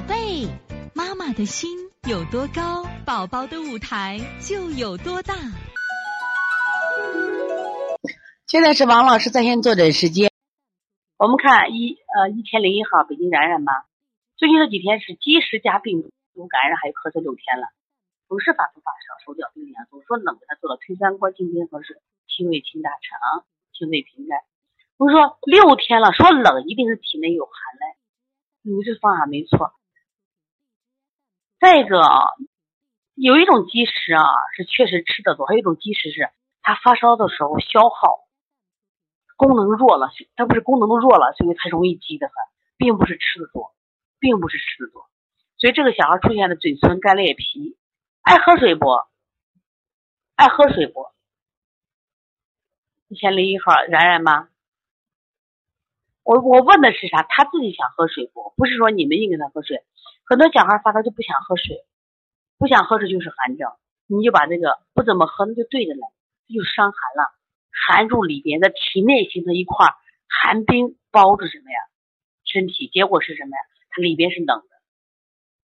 宝贝，妈妈的心有多高，宝宝的舞台就有多大。现在是王老师在线坐诊时间。我们看一呃一千零一号北京冉冉吧，最近这几天是积食加病毒感染，还有咳嗽六天了，总是发烧发烧，手脚冰凉，总说冷，给他做了推三关、清天河水、清胃清大肠、清胃平肝。我们说六天了，说冷一定是体内有寒嘞，你这方法没错。再一个啊，有一种积食啊是确实吃的多，还有一种积食是他发烧的时候消耗功能弱了，他不是功能都弱了，所以才容易积的很，并不是吃的多，并不是吃的多。所以这个小孩出现的嘴唇干裂皮，爱喝水不？爱喝水不？一千零一号冉冉吗？我我问的是啥？他自己想喝水不？不是说你们硬给他喝水。很多小孩发烧就不想喝水，不想喝水就是寒症。你就把这个不怎么喝，那就对着来，这就伤寒了。寒入里边，的体内形成一块寒冰包着什么呀？身体，结果是什么呀？它里边是冷的。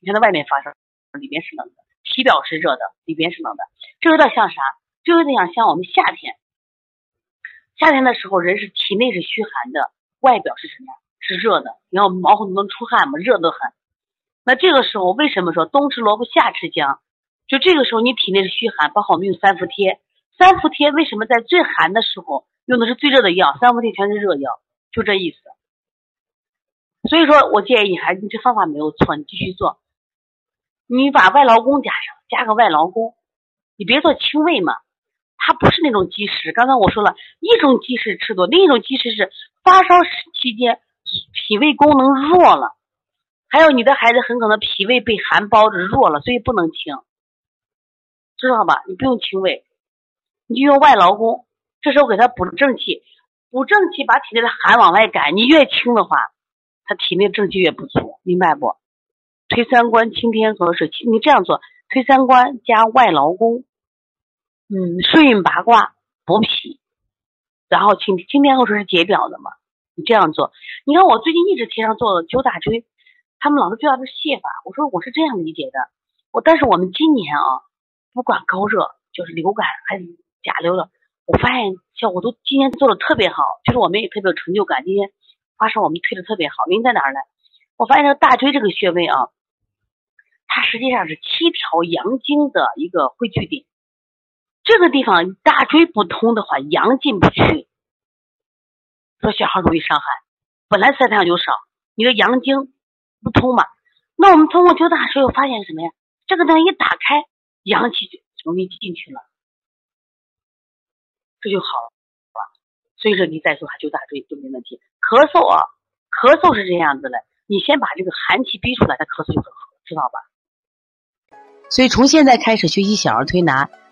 你看它外面发烧，里边是冷的；体表是热的，里边是冷的。这有点像啥？这有点像像我们夏天，夏天的时候人是体内是虚寒的。外表是什么呀？是热的，你看我们毛孔都能出汗嘛，热得很。那这个时候为什么说冬吃萝卜夏吃姜？就这个时候你体内是虚寒，包括我们用三伏贴。三伏贴为什么在最寒的时候用的是最热的药？三伏贴全是热药，就这意思。所以说我建议你孩子，你这方法没有错，你继续做。你把外劳宫加上，加个外劳宫，你别做清胃嘛。它不是那种积食，刚才我说了一种积食吃多，另一种积食是发烧期间脾胃功能弱了，还有你的孩子很可能脾胃被寒包着弱了，所以不能清，知道吧？你不用清胃，你就用外劳宫，这时候给他补正气，补正气把体内的寒往外赶，你越清的话，他体内正气越不足，明白不？推三关清天河水，你这样做，推三关加外劳宫。嗯，顺运八卦补脾，然后清清天河水是解表的嘛？你这样做，你看我最近一直提倡做灸大椎，他们老是叫这泻法，我说我是这样理解的，我但是我们今年啊，不管高热就是流感还是甲流的，我发现效果都今年做的特别好，就是我们也特别有成就感。今天发烧我们推的特别好，原因在哪儿呢？我发现这个大椎这个穴位啊，它实际上是七条阳经的一个汇聚点。这个地方大椎不通的话，阳进不去，说小孩容易伤寒。本来晒太阳就少，你的阳经不通嘛。那我们通过灸大椎，又发现什么呀？这个地方一打开，阳气就容易进去了，这就好了，所以说你再说还灸大椎都没问题。咳嗽啊，咳嗽是这样子的，你先把这个寒气逼出来，他咳嗽就很好，知道吧？所以从现在开始学习小儿推拿。